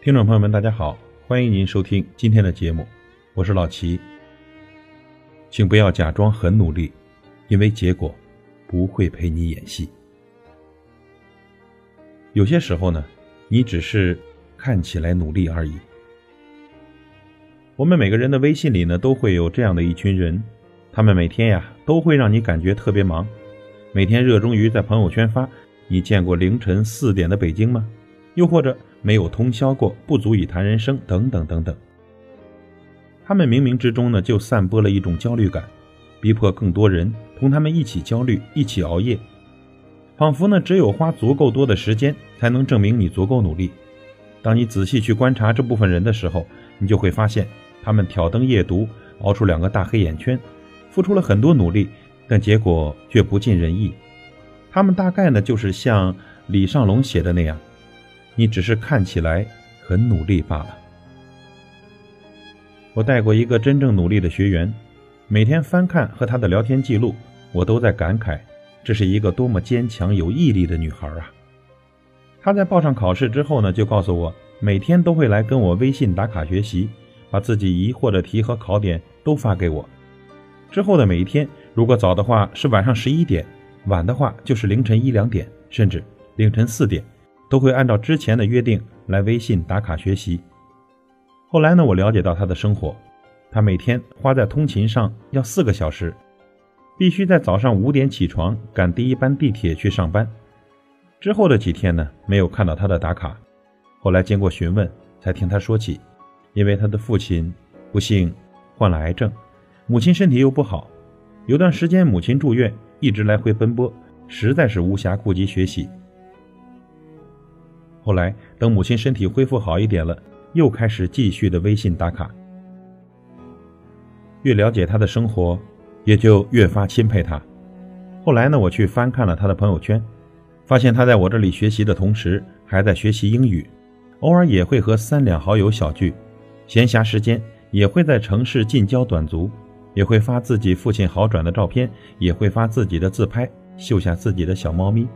听众朋友们，大家好，欢迎您收听今天的节目，我是老齐。请不要假装很努力，因为结果不会陪你演戏。有些时候呢，你只是看起来努力而已。我们每个人的微信里呢，都会有这样的一群人，他们每天呀，都会让你感觉特别忙，每天热衷于在朋友圈发“你见过凌晨四点的北京吗？”又或者。没有通宵过，不足以谈人生，等等等等。他们冥冥之中呢，就散播了一种焦虑感，逼迫更多人同他们一起焦虑，一起熬夜，仿佛呢，只有花足够多的时间，才能证明你足够努力。当你仔细去观察这部分人的时候，你就会发现，他们挑灯夜读，熬出两个大黑眼圈，付出了很多努力，但结果却不尽人意。他们大概呢，就是像李尚龙写的那样。你只是看起来很努力罢了。我带过一个真正努力的学员，每天翻看和他的聊天记录，我都在感慨，这是一个多么坚强有毅力的女孩啊！她在报上考试之后呢，就告诉我，每天都会来跟我微信打卡学习，把自己疑惑的题和考点都发给我。之后的每一天，如果早的话是晚上十一点，晚的话就是凌晨一两点，甚至凌晨四点。都会按照之前的约定来微信打卡学习。后来呢，我了解到他的生活，他每天花在通勤上要四个小时，必须在早上五点起床赶第一班地铁去上班。之后的几天呢，没有看到他的打卡。后来经过询问，才听他说起，因为他的父亲不幸患了癌症，母亲身体又不好，有段时间母亲住院，一直来回奔波，实在是无暇顾及学习。后来，等母亲身体恢复好一点了，又开始继续的微信打卡。越了解他的生活，也就越发钦佩他。后来呢，我去翻看了他的朋友圈，发现他在我这里学习的同时，还在学习英语，偶尔也会和三两好友小聚，闲暇时间也会在城市近郊短足，也会发自己父亲好转的照片，也会发自己的自拍，秀下自己的小猫咪。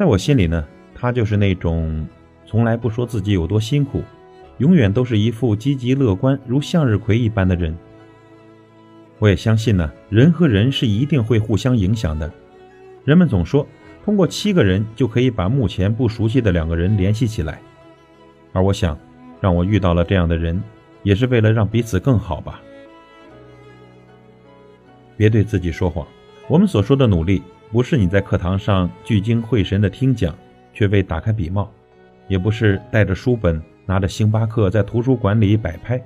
在我心里呢，他就是那种从来不说自己有多辛苦，永远都是一副积极乐观如向日葵一般的人。我也相信呢，人和人是一定会互相影响的。人们总说，通过七个人就可以把目前不熟悉的两个人联系起来，而我想，让我遇到了这样的人，也是为了让彼此更好吧。别对自己说谎，我们所说的努力。不是你在课堂上聚精会神的听讲，却未打开笔帽；也不是带着书本，拿着星巴克在图书馆里摆拍。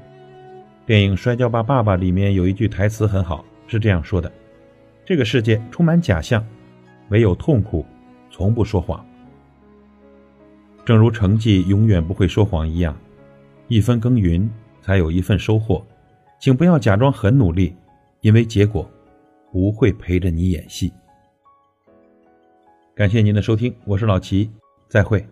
电影《摔跤吧，爸爸》里面有一句台词很好，是这样说的：“这个世界充满假象，唯有痛苦从不说谎。”正如成绩永远不会说谎一样，一分耕耘才有一份收获。请不要假装很努力，因为结果不会陪着你演戏。感谢您的收听，我是老齐，再会。